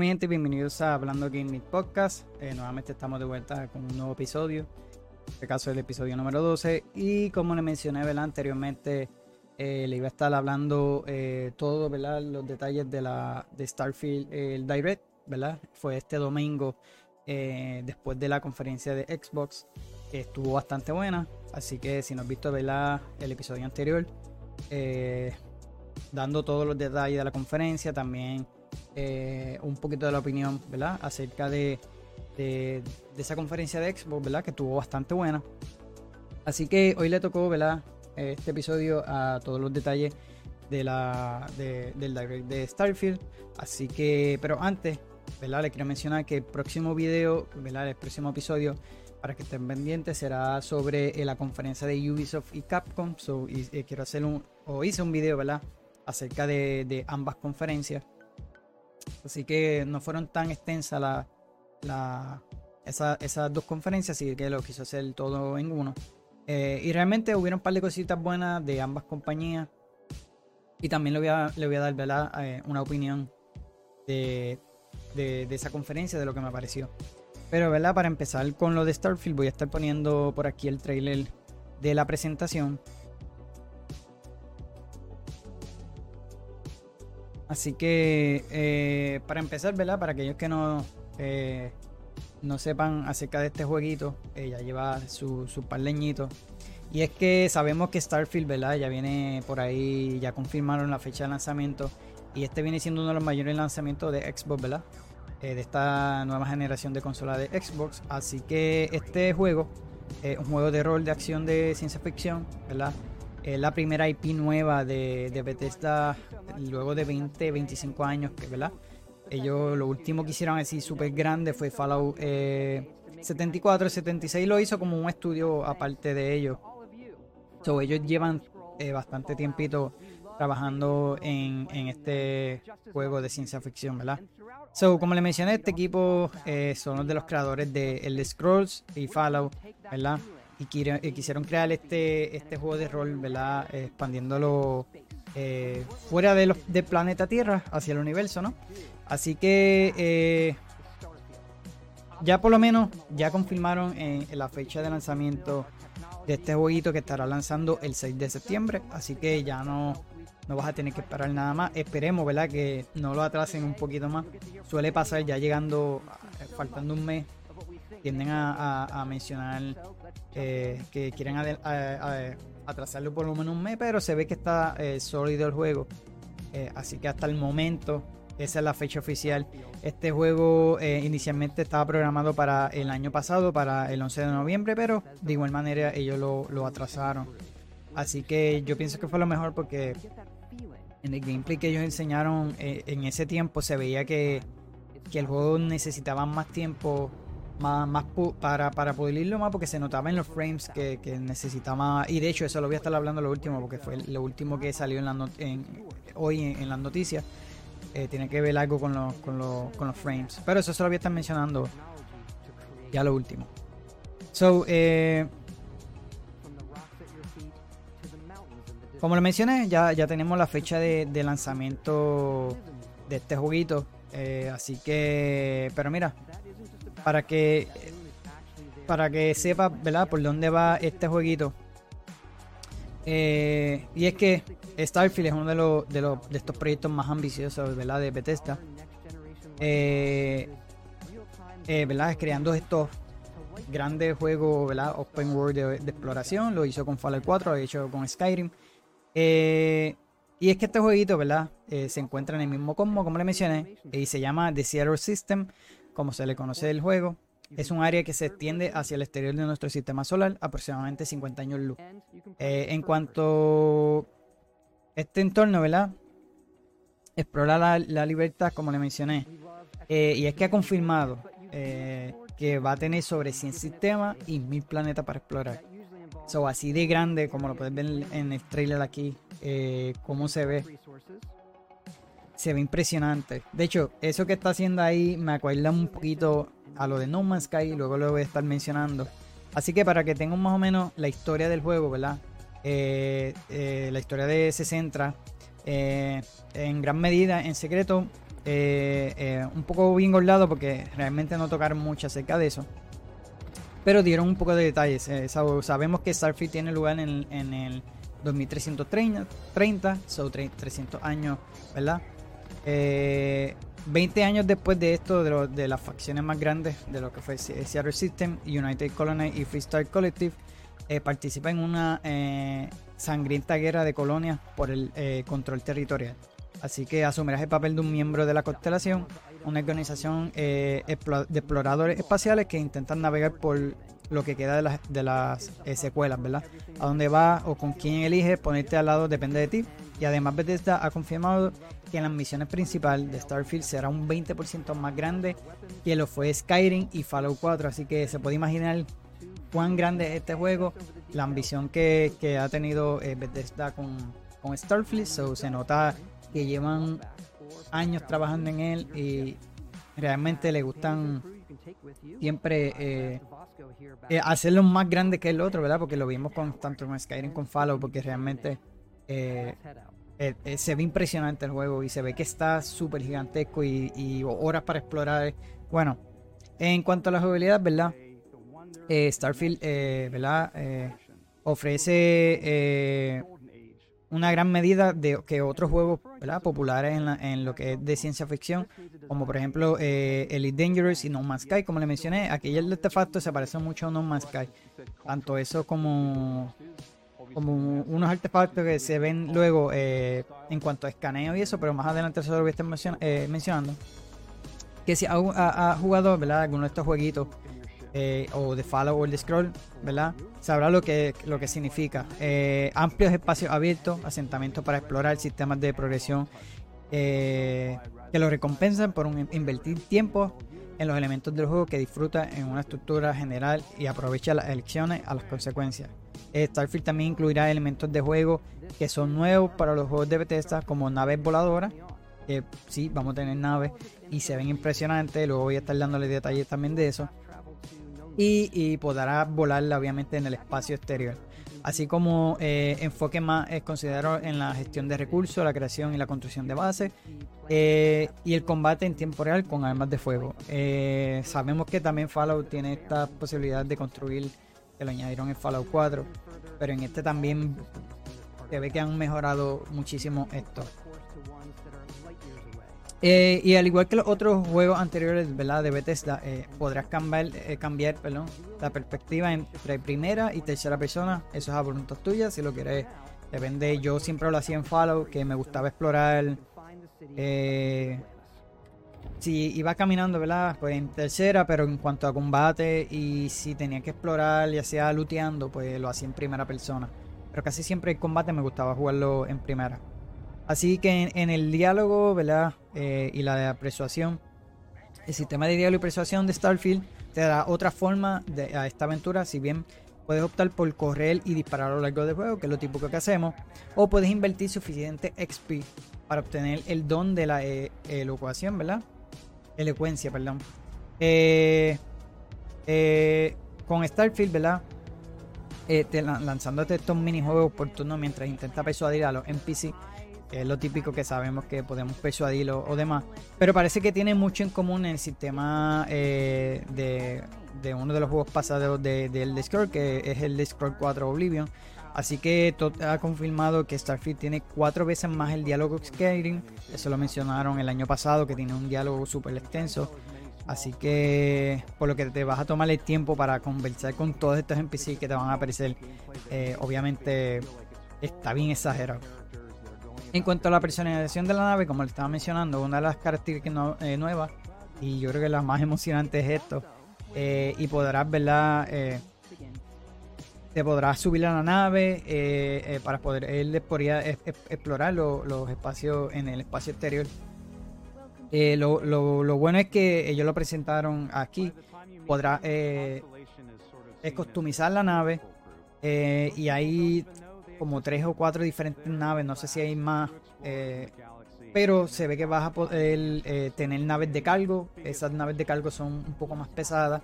Mi gente, bienvenidos a Hablando Gaming Podcast. Eh, nuevamente estamos de vuelta con un nuevo episodio. En este caso, el episodio número 12. Y como le mencioné ¿verdad? anteriormente, eh, le iba a estar hablando eh, todo, ¿verdad? Los detalles de la de Starfield, el Direct, ¿verdad? Fue este domingo, después de la conferencia de Xbox, que estuvo bastante buena. Así que si no has visto, ¿verdad? El episodio anterior, dando todos los detalles de la conferencia, también eh, un poquito de la opinión, ¿verdad? Acerca de, de, esa conferencia de Xbox, ¿verdad? Que estuvo bastante buena. Así que hoy le tocó, ¿verdad? Este episodio a todos los detalles de la, de Starfield. Así que, pero antes, ¿verdad? Le quiero mencionar que el próximo video, ¿verdad? El próximo episodio, para que estén pendientes, será sobre eh, la conferencia de Ubisoft y Capcom. So, y, eh, quiero hacer un, o hice un video, ¿verdad? Acerca de ambas conferencias. Así que no fueron tan extensas la, esas dos conferencias, así que lo quiso hacer todo en uno. Eh, y realmente hubieron un par de cositas buenas de ambas compañías. Y también le voy a, le voy a dar eh, una opinión de, esa conferencia, de lo que me pareció. Pero ¿verdad? para empezar con lo de Starfield, voy a estar poniendo por aquí el trailer de la presentación. Así que, eh, para empezar, ¿verdad? Para aquellos que no, eh, no sepan acerca de este jueguito, ya lleva su, su par leñito. Y es que sabemos que Starfield, ¿verdad? Ya viene por ahí, ya confirmaron la fecha de lanzamiento. Y este viene siendo uno de los mayores lanzamientos de Xbox, ¿verdad? Eh, de esta nueva generación de consola de Xbox. Así que este juego un juego de rol de acción de ciencia ficción, ¿verdad? Es la primera IP nueva de, de Bethesda luego de 20, 25 años, ¿verdad? Ellos lo último que hicieron así súper grande fue Fallout 74, eh, 76 lo hizo como un estudio aparte de ellos. So, ellos llevan eh, bastante tiempito trabajando en, en, este juego de ciencia ficción, ¿verdad? So, como le mencioné, este equipo eh, son los de los creadores de El Scrolls y Fallout, ¿verdad? Y, quisieron crear este, este juego de rol, ¿verdad? expandiéndolo eh, fuera de los, del planeta Tierra hacia el universo, ¿no? Así que eh, ya por lo menos ya confirmaron en, la fecha de lanzamiento de este jueguito que estará lanzando el 6 de septiembre. Así que ya no, no vas a tener que esperar nada más. Esperemos, ¿verdad? Que no lo atrasen un poquito más. Suele pasar ya llegando, faltando un mes tienden a, mencionar eh, que quieren atrasarlo por lo menos un mes, pero se ve que está eh, sólido el juego. Eh, así que hasta el momento, esa es la fecha oficial. Este juego inicialmente estaba programado para el año pasado, para el 11 de noviembre, pero de igual manera ellos lo, atrasaron. Así que yo pienso que fue lo mejor porque en el gameplay que ellos enseñaron en ese tiempo se veía que, que el juego necesitaba más tiempo más, más para, para irlo más porque se notaba en los frames que, que, necesitaba y de hecho eso lo voy a estar hablando lo último porque fue lo último que salió en la en, hoy en, las noticias eh, tiene que ver algo con, los, con, con los frames pero eso se lo voy a estar mencionando ya lo último. So eh, como le mencioné ya, ya tenemos la fecha de, de lanzamiento de este jueguito eh, así que pero mira para que para que sepa, ¿verdad? Por dónde va este jueguito. Eh, y es que Starfield es uno de, los, de, de estos proyectos más ambiciosos, ¿verdad? De Bethesda. Eh, eh. Creando estos grandes juegos, ¿verdad? Open World de, exploración. Lo hizo con Fallout 4, lo hecho con Skyrim. y es que este jueguito, ¿verdad? se encuentra en el mismo combo, como le mencioné, y se llama The Zero System como se le conoce del juego, es un área que se extiende hacia el exterior de nuestro sistema solar, aproximadamente 50 años luz. Eh, en cuanto a este entorno, ¿verdad? Explora la, libertad, como le mencioné. Eh, y es que ha confirmado eh, que va a tener sobre 100 sistemas y 1000 planetas para explorar. So, así de grande, como lo puedes ver en el trailer aquí, cómo se ve se ve impresionante. De hecho, eso que está haciendo ahí me acuerda un poquito a lo de No Man's Sky, luego lo voy a estar mencionando. Así que para que tengan más o menos la historia del juego, ¿verdad? Eh, eh, la historia de se centra eh, en gran medida en secreto un poco bien gordado porque realmente no tocaron mucho acerca de eso. Pero dieron un poco de detalles. sabemos que Starfield tiene lugar en, en el 2330, 30, so 300 años, ¿verdad? 20 años después de esto, de, las facciones más grandes de lo que fue Seattle System, United Colony y Freestar Collective, eh, participa en una eh, sangrienta guerra de colonias por el eh, control territorial. Así que asumirás el papel de un miembro de la constelación, una organización de exploradores espaciales que intentan navegar por lo que queda de las, secuelas, ¿verdad? A dónde va o con quién eliges ponerte al lado depende de ti. Y además Bethesda ha confirmado que las misiones principales de Starfield será un 20% más grande que lo fue Skyrim y Fallout 4. Así que se puede imaginar cuán grande es este juego, la ambición que, ha tenido eh, Bethesda con, con Starfield. So, se nota que llevan años trabajando en él y realmente le gustan siempre eh, eh, hacerlo más grande que el otro, ¿verdad? Porque lo vimos con tanto con Skyrim con Fallout, porque realmente eh, eh, eh, se ve impresionante el juego y se ve que está súper gigantesco y, horas para explorar. Bueno, en cuanto a la jugabilidad, ¿verdad? Eh, Starfield, ¿verdad? ofrece una gran medida de que otros juegos ¿verdad? populares en, en, lo que es de ciencia ficción, como por ejemplo Elite Dangerous y No Man's Sky, como le mencioné, aquí el artefacto se parece mucho a No Man's Sky. Tanto eso como como unos artefactos que se ven luego eh, en cuanto a escaneo y eso, pero más adelante eso lo voy a estar eh, mencionando. Que si ha, jugado alguno de estos jueguitos eh, o de Fallout o de Scroll. Sabrá lo que, lo que significa. amplios espacios abiertos, asentamientos para explorar, sistemas de progresión que lo recompensan por un, invertir tiempo en los elementos del juego que disfruta en una estructura general y aprovecha las elecciones a las consecuencias. Eh, Starfield también incluirá elementos de juego que son nuevos para los juegos de Bethesda, como naves voladoras. Que sí, vamos a tener naves y se ven impresionantes. Luego voy a estar dándole detalles también de eso. Y, podrá volarla, obviamente, en el espacio exterior. Así como eh, enfoque más es considerado en la gestión de recursos, la creación y la construcción de bases. Eh, y el combate en tiempo real con armas de fuego. sabemos que también Fallout tiene esta posibilidad de construir que lo añadieron en Fallout 4, pero en este también se ve que han mejorado muchísimo esto. Eh, y al igual que los otros juegos anteriores ¿verdad? de Bethesda, eh, podrás cambiar, eh, cambiar perdón, la perspectiva entre primera y tercera persona. Eso es a voluntad tuya, si lo quieres. Depende, yo siempre lo hacía en Fallout, que me gustaba explorar si iba caminando, ¿verdad? Pues en tercera, pero en cuanto a combate y si tenía que explorar, ya sea looteando, pues lo hacía en primera persona. Pero casi siempre el combate me gustaba jugarlo en primera. Así que en, el diálogo, ¿verdad? Eh, y la persuasión, el sistema de diálogo y persuasión de Starfield te da otra forma de, a esta aventura, si bien puedes optar por correr y disparar a lo largo del juego, que es lo típico que hacemos, o puedes invertir suficiente XP para obtener el don de la eh, elocuación, ¿verdad? Elocuencia, perdón. Eh, eh, con Starfield, ¿verdad? Eh, lanzándote estos minijuegos por mientras intenta persuadir a los NPC, que es lo típico que sabemos que podemos persuadir o, demás. Pero parece que tiene mucho en común el sistema de, de, uno de los juegos pasados del de, Discord, que es el Discord 4 Oblivion Así que Todd ha confirmado que Starfield tiene cuatro veces más el diálogo que Skyrim. Eso lo mencionaron el año pasado, que tiene un diálogo súper extenso. Así que por lo que te vas a tomar el tiempo para conversar con todos estos NPC que te van a aparecer, eh, obviamente está bien exagerado. En cuanto a la personalización de la nave, como le estaba mencionando, una de las características eh, nuevas, y yo creo que la más emocionante es esto, eh, y podrás verla te podrás subir a la nave eh, eh, para poder él podría explorar los espacios en el espacio exterior. Eh, lo, lo, bueno es que ellos lo presentaron aquí. Podrás customizar la nave y hay como tres o cuatro diferentes naves. No sé si hay más. pero se ve que vas a poder tener naves de cargo. Esas naves de cargo son un poco más pesadas.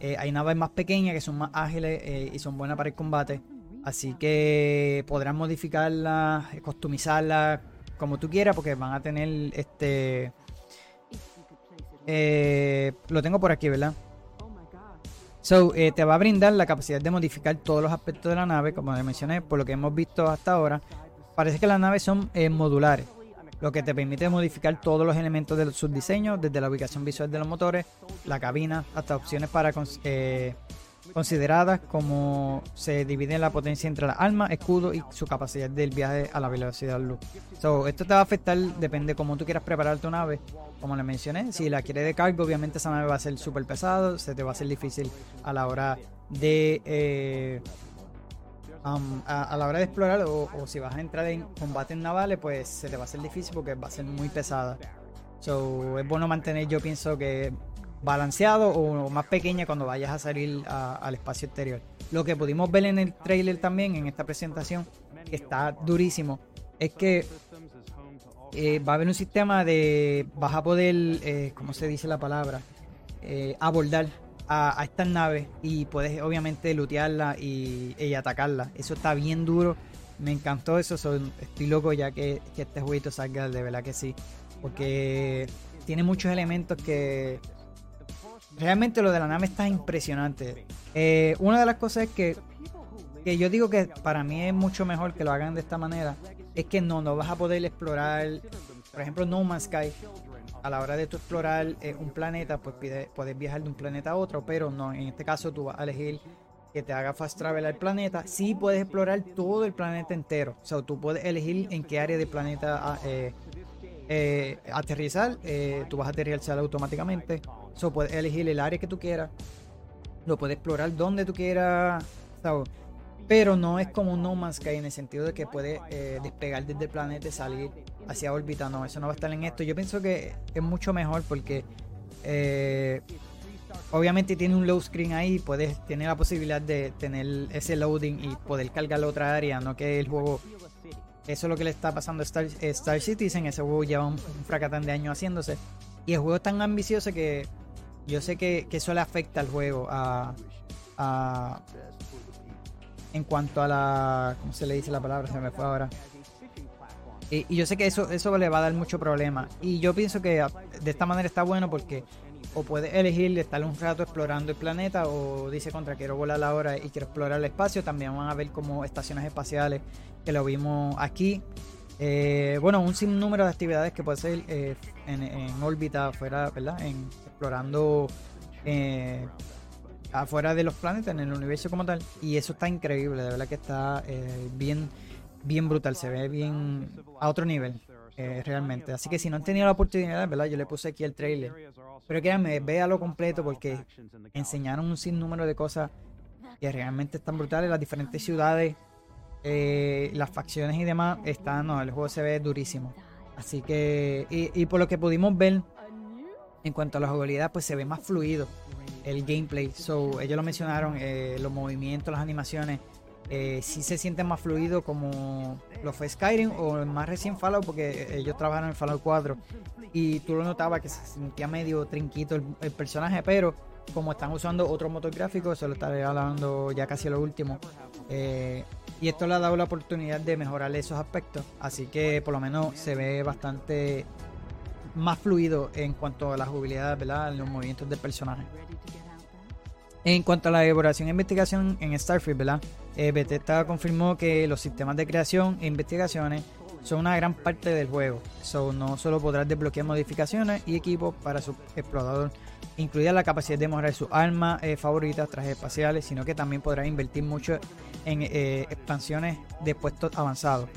Eh, hay naves más pequeñas que son más ágiles eh, y son buenas para el combate. Así que podrás modificarlas, customizarlas como tú quieras, porque van a tener este Eh, lo tengo por aquí, ¿verdad? So, eh, te va a brindar la capacidad de modificar todos los aspectos de la nave, como les mencioné, por lo que hemos visto hasta ahora. Parece que las naves son eh, modulares, lo que te permite modificar todos los elementos de sus diseños, desde la ubicación visual de los motores, la cabina, hasta opciones para eh, consideradas como se divide la potencia entre la arma, escudo y su capacidad del viaje a la velocidad luz. So, esto te va a afectar, depende cómo tú quieras preparar tu nave. Como le mencioné, si la quieres de cargo, obviamente esa nave va a ser súper pesado, se te va a ser difícil a la hora de eh, a, la hora de explorar o, si vas a entrar en combates navales, pues se te va a hacer difícil porque va a ser muy pesada. So, es bueno mantener, yo pienso que balanceado o más pequeña cuando vayas a salir al espacio exterior. Lo que pudimos ver en el trailer también, en esta presentación, que está durísimo, es que eh, va a haber un sistema de, vas a poder, eh, ¿cómo se dice la palabra? Eh, abordar a, estas naves y puedes obviamente lootearla y, y, atacarla. Eso está bien duro. Me encantó eso. estoy loco ya que, este jueguito salga, de verdad que sí. Porque tiene muchos elementos que realmente lo de la nave está impresionante. Eh, una de las cosas es que, que yo digo que para mí es mucho mejor que lo hagan de esta manera. Es que no, no vas a poder explorar, por ejemplo, No Man's Sky. A la hora de explorar eh, un planeta, pues puedes viajar de un planeta a otro, pero no, en este caso tú vas a elegir que te haga fast travel al planeta. Sí puedes explorar todo el planeta entero. O sea, tú puedes elegir en qué área del planeta ah, eh, eh, aterrizar, tú vas a aterrizar automáticamente. So, puedes elegir el área que tú quieras, lo puedes explorar donde tú quieras, pero no es como un No Man's Sky en el sentido de que puedes eh, despegar desde el planeta y salir hacia órbita. No, eso no va a estar en esto. Yo pienso que es mucho mejor porque obviamente tiene un low screen ahí, puedes, tiene la posibilidad de tener ese loading y poder cargar la otra área, no que el juego eso es lo que le está pasando a Star, Star Citizen. Ese juego lleva un, fracatán de años haciéndose. Y el juego es tan ambicioso que yo sé que, eso le afecta al juego. A, en cuanto a la. ¿Cómo se le dice la palabra? Se me fue ahora. Y, y, yo sé que eso, eso le va a dar mucho problema. Y yo pienso que de esta manera está bueno porque o puedes elegir estar un rato explorando el planeta o dice contra quiero volar la hora y quiero explorar el espacio. También van a ver como estaciones espaciales que lo vimos aquí. Eh, bueno, un sinnúmero de actividades que puede ser eh, en, órbita, afuera, ¿verdad? En, explorando eh, afuera de los planetas, en el universo como tal. Y eso está increíble, de verdad que está bien, bien brutal, se ve bien a otro nivel. realmente. Así que si no han tenido la oportunidad, ¿verdad? Yo le puse aquí el trailer. Pero créanme, véalo completo porque enseñaron un sinnúmero de cosas que realmente están brutales. Las diferentes ciudades eh, las facciones y demás, están, no, el juego se ve durísimo. Así que, y, por lo que pudimos ver en cuanto a la jugabilidad, pues se ve más fluido el gameplay. So, ellos lo mencionaron, eh, los movimientos, las animaciones, eh, sí se sienten más fluido como lo fue Skyrim o más recién Fallout, porque ellos trabajaron en Fallout 4 y tú lo notabas que se sentía medio trinquito el, personaje, pero como están usando otro motor gráfico, eso lo estaré hablando ya casi lo último. Eh, y esto le ha dado la oportunidad de mejorar esos aspectos. Así que por lo menos se ve bastante más fluido en cuanto a la jugabilidad, ¿verdad? En los movimientos del personaje. En cuanto a la elaboración e investigación en Starfield. Eh, Bethesda confirmó que los sistemas de creación e investigaciones son una gran parte del juego. So, no solo podrás desbloquear modificaciones y equipos para su explorador, incluida la capacidad de mejorar sus armas eh, favoritas, trajes espaciales, sino que también podrás invertir mucho en eh, expansiones de puestos avanzados.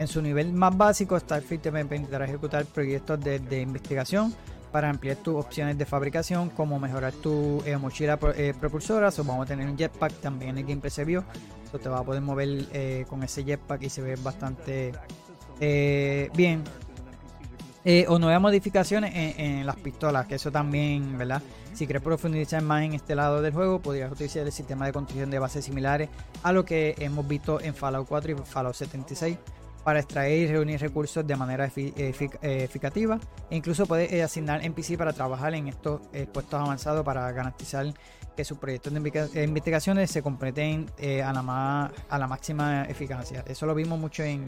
En su nivel más básico, Starfield te permitirá ejecutar proyectos de, investigación para ampliar tus opciones de fabricación, como mejorar tu eh, mochila propulsora. o vamos a tener un jetpack, también en el gameplay se. So, te va a poder mover con ese jetpack y se ve bastante eh, bien. Eh, o nuevas modificaciones en, las pistolas, que eso también, ¿verdad? Si quieres profundizar más en este lado del juego, podrías utilizar el sistema de construcción de bases similares a lo que hemos visto en Fallout 4 y Fallout 76 para extraer y reunir recursos de manera eficativa e incluso puedes eh, asignar NPC para trabajar en estos puestos avanzados para garantizar que sus proyectos de investigaciones se completen a, la a la máxima eficacia. Eso lo vimos mucho en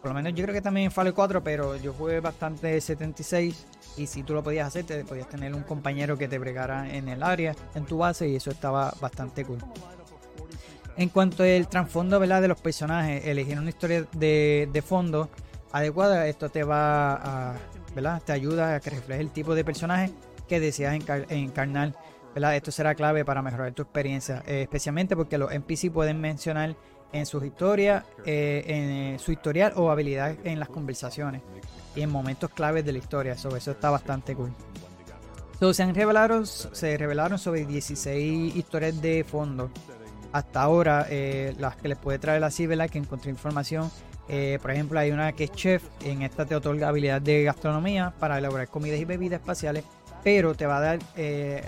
Por lo menos yo creo que también en Fallout 4, pero yo jugué bastante 76 y si tú lo podías hacer, te podías tener un compañero que te bregara en el área, en tu base y eso estaba bastante cool. En cuanto al trasfondo de los personajes, elegir una historia de, fondo adecuada, esto te va a, ¿verdad? te ayuda a que refleje el tipo de personaje que deseas encarnar. ¿verdad? Esto será clave para mejorar tu experiencia, eh, especialmente porque los NPC pueden mencionar en sus historias, eh, en eh, su historial o habilidades en las conversaciones y en momentos claves de la historia. eso está bastante cool. se, han revelado, se revelaron sobre 16 historias de fondo. Hasta ahora, las que les puede traer así, ¿verdad? Que encontré información. por ejemplo, hay una que es chef. En esta te otorga habilidad de gastronomía para elaborar comidas y bebidas espaciales pero te va a dar, eh,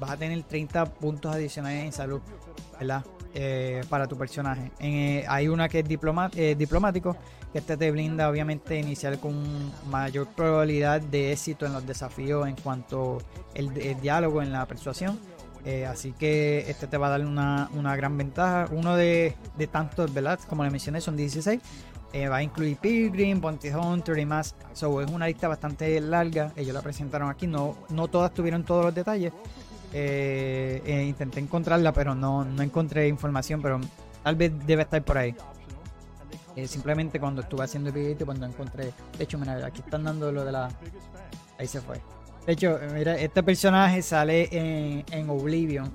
vas a tener 30 puntos adicionales en salud, ¿verdad? Eh, para tu personaje. Eh, hay una que es diplomático, que este te blinda obviamente iniciar con mayor probabilidad de éxito en los desafíos en cuanto el, el diálogo, en la persuasión. Así que este te va a dar una, una gran ventaja. Uno de, de tantos, ¿verdad? Como le mencioné, son 16. Eh, va a incluir Pilgrim, Bounty Hunter y más. So, es una lista bastante larga. Ellos la presentaron aquí. No, no todas tuvieron todos los detalles. Eh, eh, intenté encontrarla, pero no, no encontré información. Pero tal vez debe estar por ahí. simplemente cuando estuve haciendo el video, cuando encontré. De hecho, mira, aquí están dando lo de la. Ahí se fue. De hecho, mira, este personaje sale en, en Oblivion.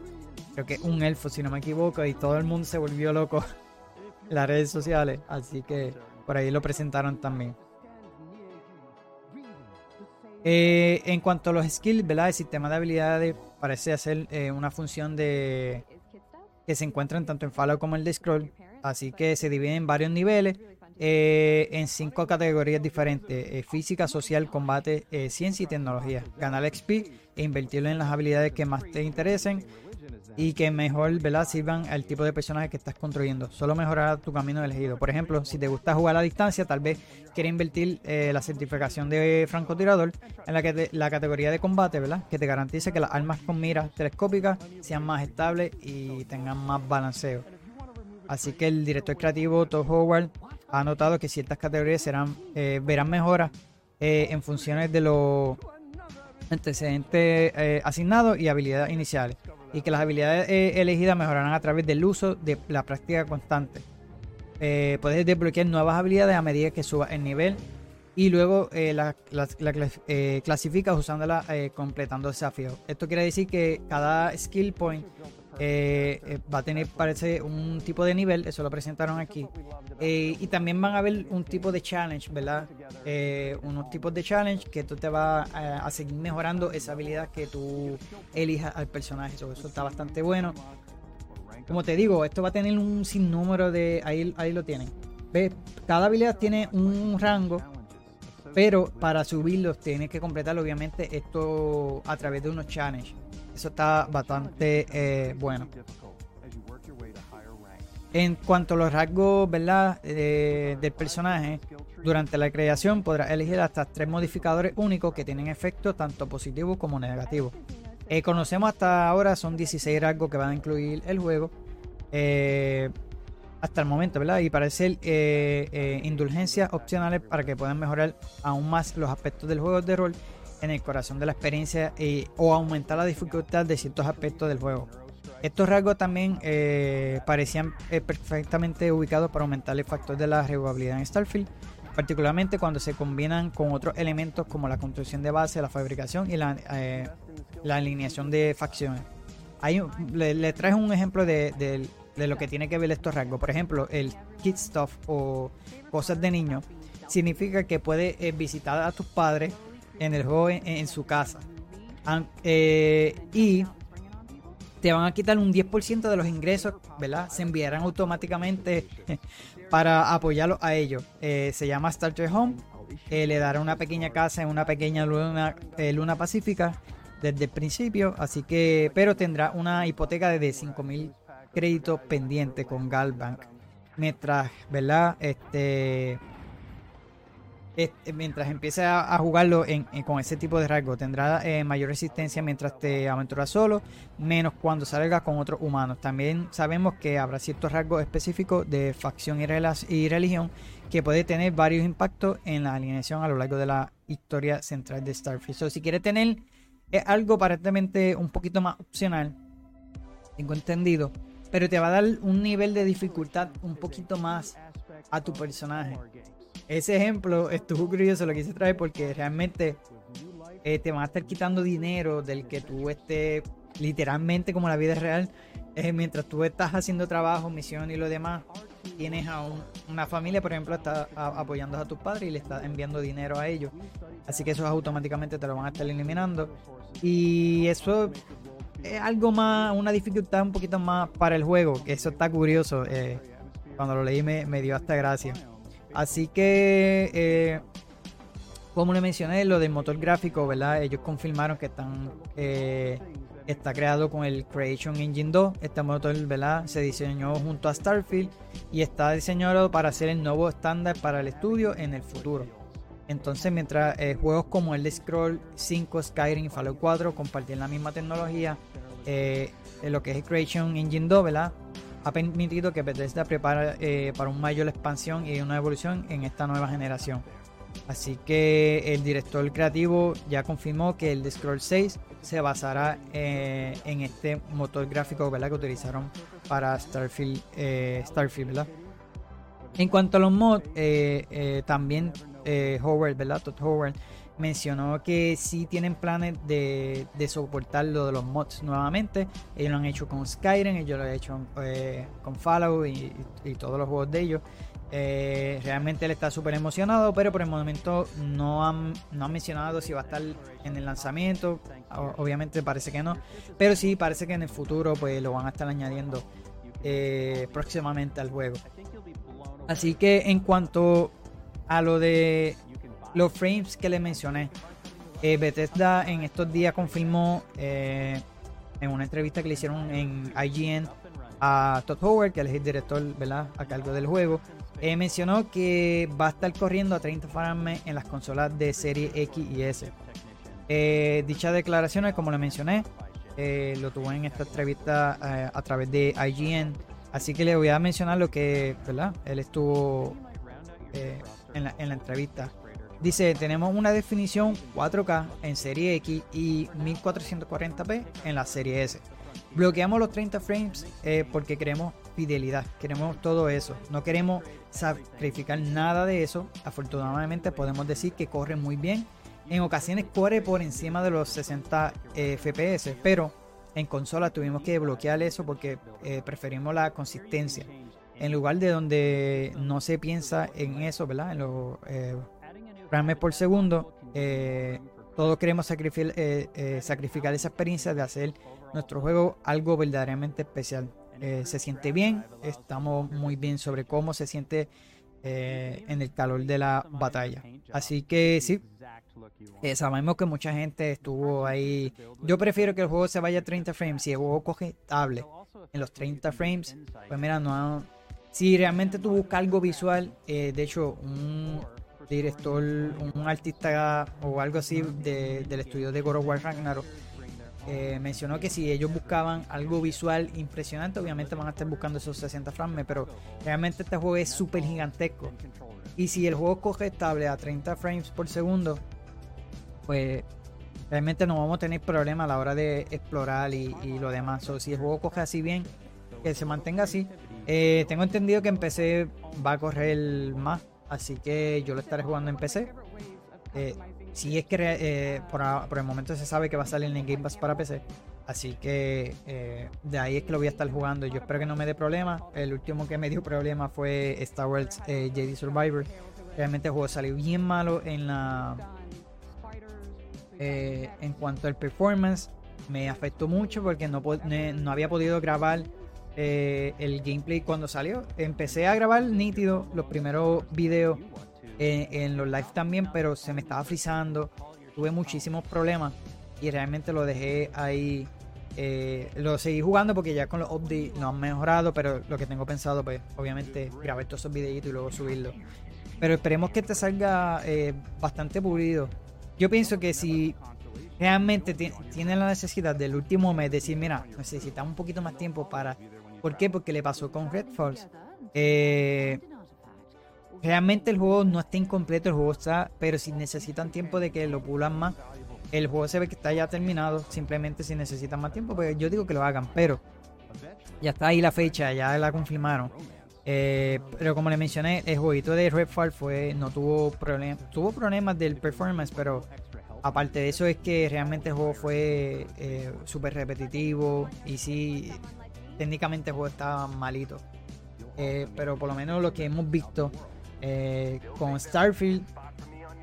Creo que es un elfo, si no me equivoco. Y todo el mundo se volvió loco las redes sociales, así que por ahí lo presentaron también. Eh, en cuanto a los skills, ¿verdad? El sistema de habilidades parece hacer eh, una función de que se encuentran tanto en Fallout como en el Scroll, así que se divide en varios niveles, eh, en cinco categorías diferentes: física, social, combate, ciencia y tecnología. Ganar XP e invertirlo en las habilidades que más te interesen y que mejor ¿verdad? sirvan al tipo de personaje que estás construyendo. Solo mejorará tu camino elegido. Por ejemplo, si te gusta jugar a distancia, tal vez quieres invertir eh, la certificación de francotirador en la categoría de combate, ¿verdad? Que te garantice que las armas con miras telescópicas sean más estables y tengan más balanceo. Así que el director creativo Todd Howard ha notado que ciertas categorías serán, eh, verán mejoras eh, en funciones de los antecedentes asignados y habilidades iniciales y que las habilidades eh, elegidas mejorarán a través del uso de la práctica constante. Eh, puedes desbloquear nuevas habilidades a medida que subas el nivel y luego eh, la, clasificas usándola completando desafíos. Esto quiere decir que cada skill point eh, eh, va a tener, parece, un tipo de nivel, eso lo presentaron aquí. Eh, y también van a haber un tipo de challenge, ¿verdad? unos tipos de challenge que tú te vas a, seguir mejorando esa habilidad que tú elijas al personaje. Eso, está bastante bueno. Como te digo, esto va a tener un sinnúmero de. Ahí, ahí lo tienen. ¿Ves? Cada habilidad tiene un rango. Pero para subirlos tienes que completar obviamente esto a través de unos challenges. Eso está bastante eh, bueno. En cuanto a los rasgos ¿verdad? del personaje, durante la creación podrás elegir hasta tres modificadores únicos que tienen efectos tanto positivos como negativos. Eh, conocemos hasta ahora, son 16 rasgos que van a incluir el juego. Eh, hasta el momento, ¿verdad? Y parece indulgencias opcionales para que puedan mejorar aún más los aspectos del juego de rol en el corazón de la experiencia o aumentar la dificultad de ciertos aspectos del juego. Estos rasgos también eh, parecían eh, perfectamente ubicados para aumentar el factor de la rejugabilidad en Starfield, particularmente cuando se combinan con otros elementos como la construcción de base, la fabricación y la, eh, alineación de facciones. le, le traes un ejemplo de, de, lo que tiene que ver estos rasgos. Por ejemplo, el kid stuff o cosas de niño significa que puedes visitar a tus padres en el juego en, su casa. Eh, y te van a quitar un 10% de los ingresos, ¿verdad? Se enviarán automáticamente para apoyarlos a ellos. Eh, se llama Starter Home. Eh, le dará una pequeña casa en una pequeña luna, luna pacífica desde el principio. Así que, pero tendrá una hipoteca de 5.000 créditos pendientes con Galbank. Mientras, ¿verdad? Este mientras empieces a, jugarlo con ese tipo de rasgo, tendrá eh, mayor resistencia mientras te aventuras solo, menos cuando salgas con otros humanos. También sabemos que habrá ciertos rasgos específicos de facción y, y religión que puede tener varios impactos en la alineación a lo largo de la historia central de Starfield. si quieres tener algo aparentemente un poquito más opcional, tengo entendido, pero te va a dar un nivel de dificultad un poquito más a tu personaje ese ejemplo estuvo curioso, lo quise traer porque realmente eh, te van a estar quitando dinero del que tú estés literalmente como la vida es real. Eh, mientras tú estás haciendo trabajo, misión y lo demás, tienes a una familia, por ejemplo, está apoyando a tus padres y le estás enviando dinero a ellos. Así que eso automáticamente te lo van a estar eliminando. Y eso es algo más, una dificultad un poquito más para el juego, que eso está curioso. Eh, cuando lo leí me dio hasta gracia. Así que, eh, como le mencioné, lo del motor gráfico, ¿verdad? Ellos confirmaron que están eh, está creado con el Creation Engine 2. Este motor, ¿verdad? Se diseñó junto a Starfield y está diseñado para ser el nuevo estándar para el estudio en el futuro. Entonces, mientras eh, juegos como el Scroll 5, Skyrim y Fallout 4 comparten la misma tecnología, lo que es el Creation Engine 2, ¿verdad? Ha permitido que Bethesda prepare eh, para un mayor expansión y una evolución en esta nueva generación. Así que el director creativo ya confirmó que el de Scroll 6 se basará eh, en este motor gráfico ¿verdad? que utilizaron para Starfield, eh, Starfield ¿verdad? En cuanto a los mods, también Howard, ¿verdad? Todd Howard mencionó que sí tienen planes de, soportar lo de los mods nuevamente. Ellos lo han hecho con Skyrim, ellos lo han hecho eh, con Fallout y, todos los juegos de ellos. Eh, realmente él está súper emocionado, pero por el momento no han, no mencionado si va a estar en el lanzamiento. obviamente parece que no, pero sí parece que en el futuro pues lo van a estar añadiendo eh, próximamente al juego. Así que en cuanto a lo de los frames que le mencioné. Eh, Bethesda en estos días confirmó eh, en una entrevista que le hicieron en IGN a Todd Howard, que es el director ¿verdad? a cargo del juego, eh, mencionó que va a estar corriendo a 30 frames en las consolas de serie X y S. dichas declaraciones, como le mencioné, lo tuvo en esta entrevista a través de IGN. Así que le voy a mencionar lo que ¿verdad? él estuvo en la, en la entrevista. Dice, tenemos una definición 4K en serie X y 1440p en la serie S. Bloqueamos los 30 frames eh, porque queremos fidelidad, queremos todo eso. No queremos sacrificar nada de eso. Afortunadamente podemos decir que corre muy bien. En ocasiones corre por encima de los 60 eh, FPS, pero en consola tuvimos que bloquear eso porque eh, preferimos la consistencia. En lugar de donde no se piensa en eso, ¿verdad? En los frames por segundo. Eh, todos queremos sacrificar, eh, eh, sacrificar esa experiencia de hacer nuestro juego algo verdaderamente especial. se siente bien, estamos muy bien sobre cómo se siente en el calor de la batalla. Así que sí, sabemos que mucha gente estuvo ahí. Yo prefiero que el juego se vaya a 30 frames. Si el juego coge estable en los 30 frames, pues mira, no. Si realmente tú buscas algo visual, de hecho, un, director, un artista o algo así del estudio de God of War Ragnarok, eh, mencionó que si ellos buscaban algo visual impresionante, obviamente van a estar buscando esos 60 frames, pero realmente este juego es súper gigantesco. Y si el juego coge estable a 30 frames por segundo, pues realmente no vamos a tener problema a la hora de explorar y, lo demás. O si el juego coge así bien, que se mantenga así. Eh, tengo entendido que en PC va a correr más Así que yo lo estaré jugando en PC. Eh, si es que eh, por, el momento se sabe que va a salir en Game Pass para PC. Así que eh, de ahí es que lo voy a estar jugando. Yo espero que no me dé problema. El último que me dio problema fue Star Wars JD Survivor. Realmente el juego salió bien malo en la. en cuanto al performance. Me afectó mucho porque no, no había podido grabar eh, el gameplay cuando salió. Empecé a grabar nítido los primeros videos en, los live también, pero se me estaba frizando. Tuve muchísimos problemas y realmente lo dejé ahí. Eh, lo seguí jugando porque ya con los updates no han mejorado, pero lo que tengo pensado, pues obviamente grabar todos esos videitos y luego subirlos. Pero esperemos que te salga eh, bastante pulido. Yo pienso que si realmente tiene la necesidad del último mes decir, mira, necesitamos un poquito más tiempo para... ¿Por qué? Porque le pasó con Red Falls. Eh, realmente el juego no está incompleto, el juego está, pero si necesitan tiempo de que lo pulan más, el juego se ve que está ya terminado, simplemente si necesitan más tiempo, pues yo digo que lo hagan, pero ya está ahí la fecha, ya la confirmaron. Eh, pero como le mencioné, el jueguito de Redfall fue, no tuvo problemas, tuvo problemas del performance, pero aparte de eso es que realmente el juego fue eh, súper repetitivo y sí, técnicamente el juego estaba malito. Eh, pero por lo menos lo que hemos visto con Starfield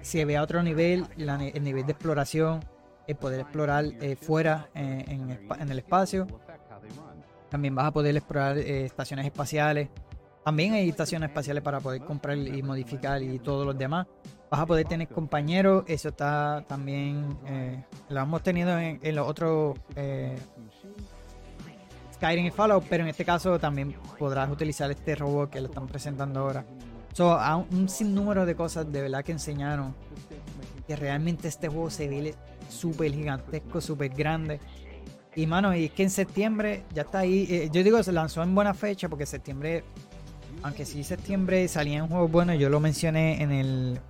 se ve a otro nivel, el nivel de exploración, el poder explorar fuera en, el espacio. También vas a poder explorar estaciones espaciales. También hay estaciones espaciales para poder comprar y modificar y todos los demás. Vas a poder tener compañeros, eso está también, eh, lo hemos tenido en, los otros eh, Skyrim y Fallout, pero en este caso también podrás utilizar este robot que lo están presentando ahora. So, un sinnúmero de cosas de verdad que enseñaron que realmente este juego se ve súper gigantesco, súper grande. Y mano, y es que en septiembre ya está ahí. Eh, yo digo, se lanzó en buena fecha porque septiembre aunque sí septiembre salían juegos buenos, yo lo mencioné en el.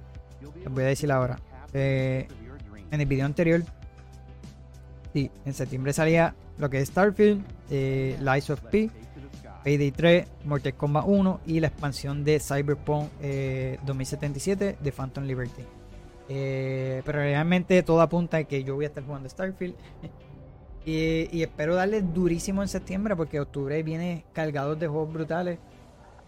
Les voy a decir ahora. Eh, en el video anterior. Sí, en septiembre salía lo que es Starfield, eh, Lies of P, Payday 3, Mortal Kombat 1 y la expansión de Cyberpunk 2077 eh, de Phantom Liberty. pero realmente todo apunta a que yo voy a estar jugando Starfield. y, y, espero darle durísimo en septiembre porque octubre viene cargado de juegos brutales.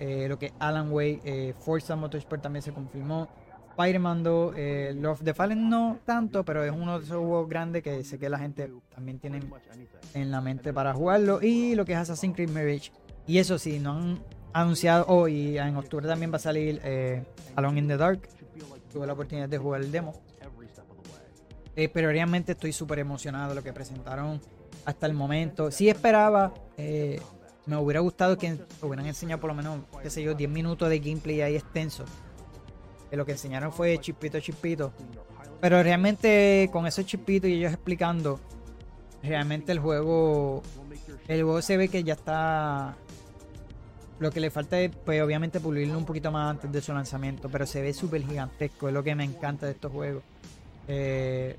Eh, lo que Alan Way, eh, Forza Motorsport también se confirmó. Spider-Man 2, eh, Love the Fallen no tanto, pero es uno de esos juegos grandes que sé que la gente también tiene en la mente para jugarlo. Y lo que es Assassin's Creed Mirage. Y eso sí, no han anunciado hoy, en octubre también va a salir eh, Alone in the Dark. Tuve la oportunidad de jugar el demo. pero realmente estoy súper emocionado de lo que presentaron hasta el momento. Sí esperaba me hubiera gustado que hubieran enseñado por lo menos, qué sé yo, 10 minutos de gameplay ahí extenso. Que lo que enseñaron fue chispito, chispito. Pero realmente con esos chispitos y ellos explicando, realmente el juego, el juego se ve que ya está... Lo que le falta es, pues obviamente, pulirlo un poquito más antes de su lanzamiento, pero se ve súper gigantesco, es lo que me encanta de estos juegos. Eh,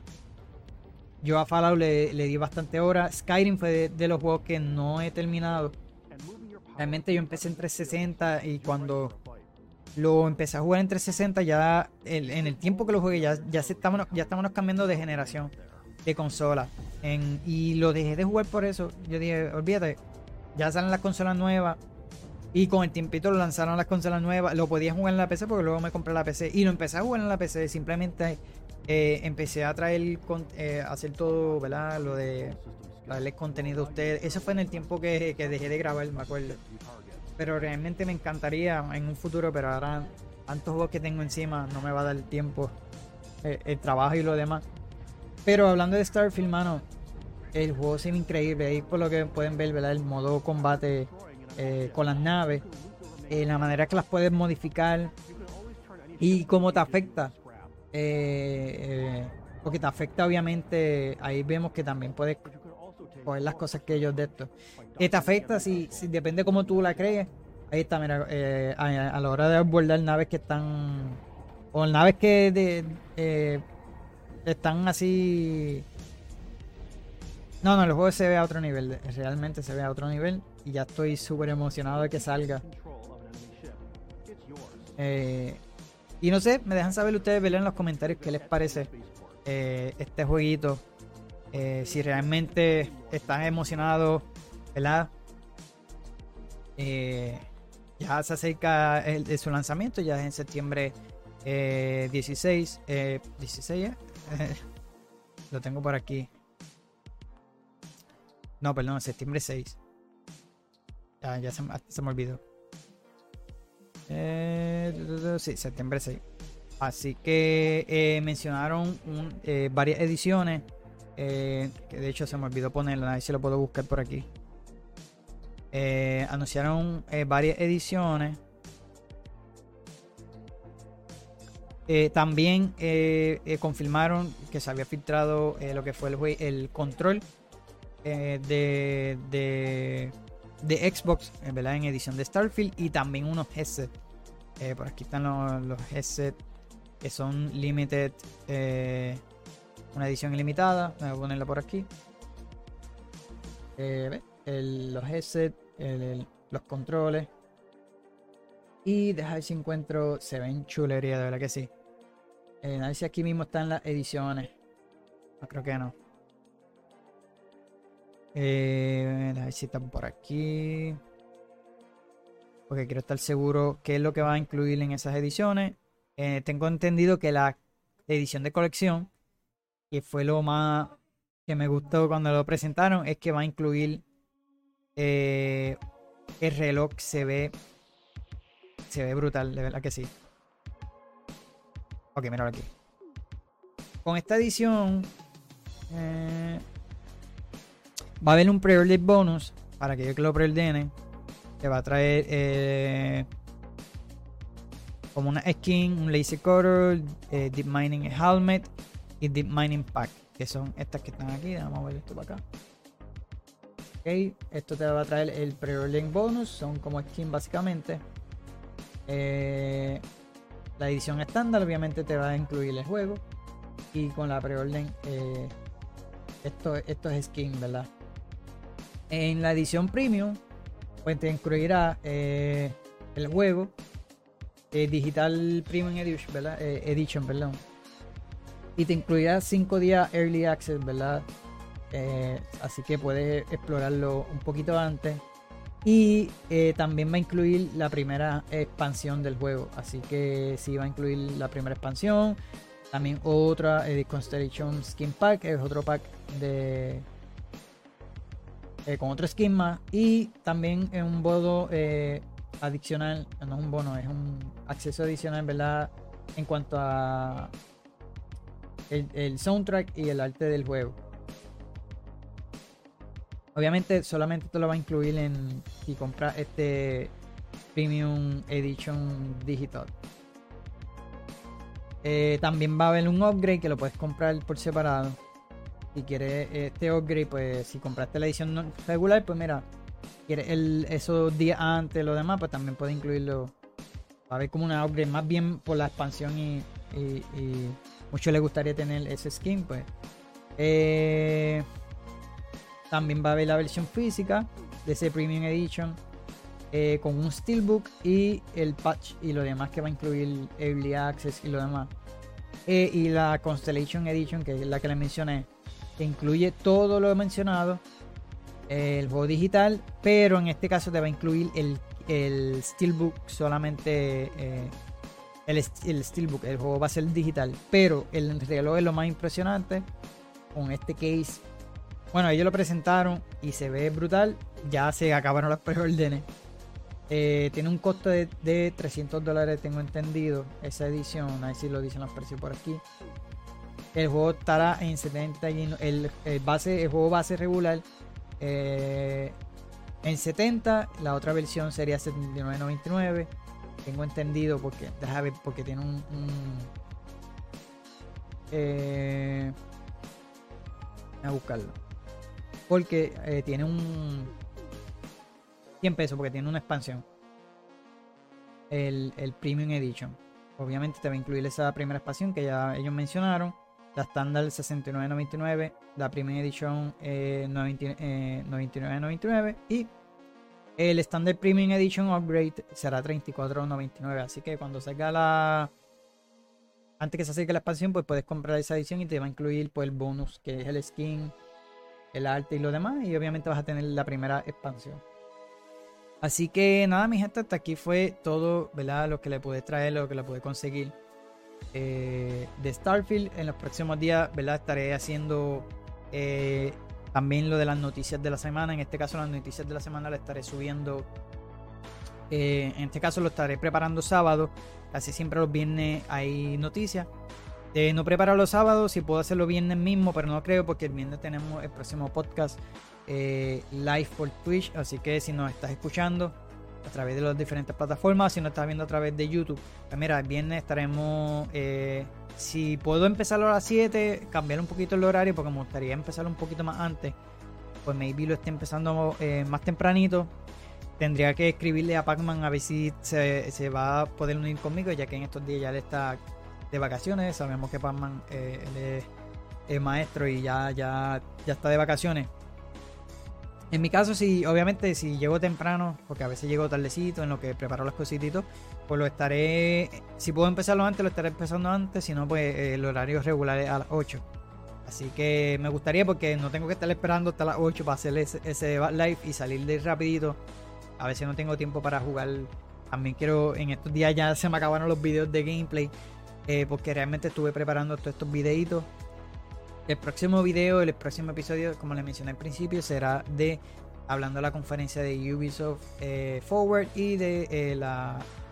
yo a Fallout le, di bastante hora. Skyrim fue de, los juegos que no he terminado. Realmente yo empecé en 360 y cuando lo empecé a jugar en 360 ya en el tiempo que lo jugué ya, ya, se estamos, ya estamos cambiando de generación de consola. y lo dejé de jugar por eso. Yo dije, olvídate, ya salen las consolas nuevas. Y con el tiempito lo lanzaron las consolas nuevas. Lo podía jugar en la PC porque luego me compré la PC. Y lo empecé a jugar en la PC. Simplemente eh, empecé a traer, eh, hacer todo, ¿verdad? Lo de darle contenido a ustedes. Eso fue en el tiempo que, dejé de grabar, me acuerdo. Pero realmente me encantaría en un futuro, pero ahora tantos juegos que tengo encima no me va a dar el tiempo, eh, el, trabajo y lo demás. Pero hablando de Starfield, mano, el juego es increíble. Ahí por lo que pueden ver, ¿verdad? El modo combate eh, con las naves, eh, la manera que las puedes modificar y cómo te afecta. porque te afecta obviamente, ahí vemos que también puedes coger las cosas que ellos de esto. Y te afecta si, si depende cómo tú la crees. Ahí está, mira, eh, a, la hora de abordar naves que están. O naves que eh, están así. No, no, el juego se ve a otro nivel. Realmente se ve a otro nivel. Y ya estoy súper emocionado de que salga. Eh, y no sé, me dejan saber ustedes, ver en los comentarios qué les parece este jueguito. Eh, si realmente están emocionados, ¿verdad? Eh, ya se acerca el, de su lanzamiento, ya es en septiembre 16. Eh, 16 Lo tengo por aquí. No, perdón, septiembre 6. Ya, se, se, me olvidó. sí, septiembre 6. Así que mencionaron varias ediciones eh, que de hecho se me olvidó ponerlo, a ver si lo puedo buscar por aquí. Eh, anunciaron eh, varias ediciones. También confirmaron que se había filtrado lo que fue el, el control de, de, de, Xbox ¿verdad? en edición de Starfield y también unos headsets. por aquí están los, los headsets que son limited, una edición ilimitada. Voy a ponerla por aquí. los headsets, los controles. Y deja ver si encuentro. Se ven chulería, de verdad que sí. Eh, a ver si aquí mismo están las ediciones. No creo que no. Eh, a ver si están por aquí. Porque quiero estar seguro qué es lo que va a incluir en esas ediciones. Eh, tengo entendido que la edición de colección, que fue lo más que me gustó cuando lo presentaron, es que va a incluir eh, el reloj se ve se ve brutal, de verdad que sí. Ok, mira aquí. Con esta edición eh, va a haber un pre-order bonus para que yo que lo preordenen. Que va a traer eh, como una skin, un laser cutter, deep mining helmet y deep mining pack. Que son estas que están aquí. Vamos a ver esto para acá. Ok, esto te va a traer el pre-order bonus. Son como skin básicamente. Eh, la edición estándar obviamente te va a incluir el juego. Y con la preorden, eh, esto, esto es skin, ¿verdad? En la edición premium, pues te incluirá eh, el juego. digital Premium Edition, ¿verdad? Edition, perdón. Y te incluirá 5 días Early Access, ¿verdad? así que puedes explorarlo un poquito antes y eh, también va a incluir la primera expansión del juego. Así que sí va a incluir la primera expansión. También otra eh, Constellation Skin Pack, es otro pack de eh, con otro skin más. Y también un bono adicional, no es un bono, es un acceso adicional, ¿verdad? En cuanto a el soundtrack y el arte del juego. Obviamente solamente te lo va a incluir en si compras este Premium Edition Digital. Eh, también va a haber un upgrade que lo puedes comprar por separado. Si quieres este upgrade, pues si compraste la edición regular, pues mira, quieres el, esos días antes, lo demás, pues también puedes incluirlo. Va a haber como una upgrade, más bien por la expansión y, y, mucho le gustaría tener ese skin, pues. Eh, también va a haber la versión física de ese Premium Edition eh, con un Steelbook y el patch y lo demás que va a incluir Early Access y lo demás. Eh, y la Constellation Edition, que es la que les mencioné, que incluye todo lo mencionado, el juego digital, pero en este caso te va a incluir el, el Steelbook solamente. El, el Steelbook, el juego va a ser digital, pero el reloj es lo más impresionante con este case bueno, ellos lo presentaron y se ve brutal. Ya se acabaron las preórdenes. Eh, tiene un costo de, 300 dólares, tengo entendido, esa edición. Ahí sí lo dicen los precios por aquí. El juego estará en 70 y el, base, el juego base regular eh, en 70. La otra versión sería 79.99. Tengo entendido porque, déjame ver, porque tiene un, eh, a buscarlo porque eh, tiene un 100 pesos porque tiene una expansión. El, Premium Edition. Obviamente te va a incluir esa primera expansión que ya ellos mencionaron. La estándar 69.99, la Premium Edition eh, 99.99 eh, y el Standard Premium Edition Upgrade será 34.99. Así que cuando salga la. Antes que se acerque la expansión, pues puedes comprar esa edición y te va a incluir pues, el bonus que es el skin el arte y lo demás. Y obviamente vas a tener la primera expansión. Así que nada, mi gente, hasta aquí fue todo, ¿verdad? Lo que le pude traer, lo que le pude conseguir eh, de Starfield. En los próximos días, ¿verdad? Estaré haciendo eh, también lo de las noticias de la semana. En este caso, las noticias de la semana las estaré subiendo. Eh, en este caso, lo estaré preparando sábado. Casi siempre los viernes hay noticias. Eh, no preparo los sábados, si puedo hacerlo viernes mismo, pero no creo porque el viernes tenemos el próximo podcast eh, live por Twitch. Así que si nos estás escuchando a través de las diferentes plataformas. Si no estás viendo a través de YouTube, pues mira, el viernes estaremos. Eh, si puedo empezarlo a las 7, cambiar un poquito el horario porque me gustaría empezar un poquito más antes. Pues maybe lo esté empezando eh, más tempranito. Tendría que escribirle a Pacman a ver si se, se, va a poder unir conmigo, ya que en estos días ya le está de vacaciones. Sabemos que Pacman eh, es, maestro y ya, ya, ya está de vacaciones. En mi caso, si obviamente si llego temprano, porque a veces llego tardecito en lo que preparo las cositas, pues lo estaré, si puedo empezarlo antes, lo estaré empezando antes, si no, pues el horario regular es a las 8. Así que me gustaría porque no tengo que estar esperando hasta las 8 para hacer ese, live y salir de rapidito. A veces no tengo tiempo para jugar. También quiero, en estos días ya se me acabaron los videos de gameplay. Eh, porque realmente estuve preparando todos estos videitos el próximo video, el próximo episodio, como les mencioné al principio, será de hablando de la conferencia de Ubisoft eh, Forward y de eh,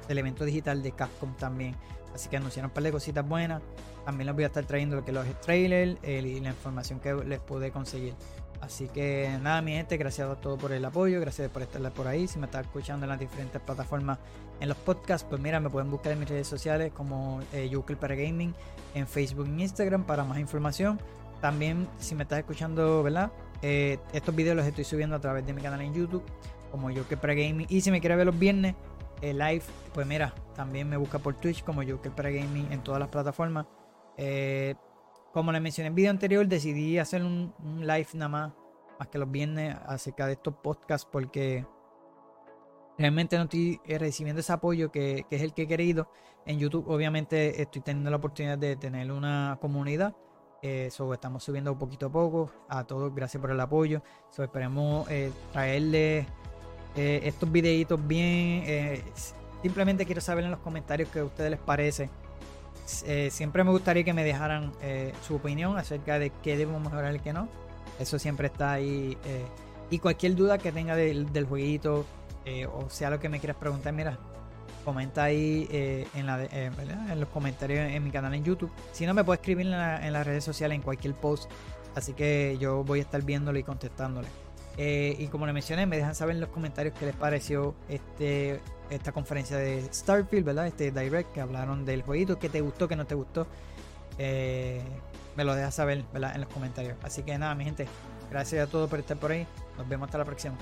del evento digital de Capcom también. Así que anunciaron un par de cositas buenas. También les voy a estar trayendo lo que los trailers y la información que les pude conseguir. Así que nada, mi gente, gracias a todos por el apoyo, gracias por estar por ahí. Si me estás escuchando en las diferentes plataformas en los podcasts, pues mira, me pueden buscar en mis redes sociales como eh, para Gaming, en Facebook e Instagram para más información. También, si me estás escuchando, ¿verdad? Eh, estos videos los estoy subiendo a través de mi canal en YouTube, como Joker Gaming. Y si me quieres ver los viernes, eh, live, pues mira, también me busca por Twitch como Joker Gaming en todas las plataformas. Eh, como les mencioné en el video anterior, decidí hacer un, live nada más, más que los viernes, acerca de estos podcasts, porque realmente no estoy recibiendo ese apoyo que, que, es el que he querido. En YouTube, obviamente, estoy teniendo la oportunidad de tener una comunidad eh, estamos subiendo poquito a poco. A todos, gracias por el apoyo. esperemos eh, traerles eh, estos videitos bien. Eh, simplemente quiero saber en los comentarios qué a ustedes les parece. siempre me gustaría que me dejaran su opinión acerca de qué debemos mejorar y qué no. Eso siempre está ahí. y cualquier duda que tenga del, del jueguito, o sea lo que me quieras preguntar, mira, comenta ahí eh, eh, en los comentarios en mi canal en YouTube. Si no, me puede escribir en, las redes sociales, en cualquier post. Así que yo voy a estar viéndolo y contestándole. Eh, y como le mencioné, me dejan saber en los comentarios qué les pareció este, esta conferencia de Starfield, ¿verdad? Este direct que hablaron del jueguito, qué te gustó, qué no te gustó. me lo dejas saber. En los comentarios. Así que nada, mi gente, gracias a todos por estar por ahí. Nos vemos hasta la próxima.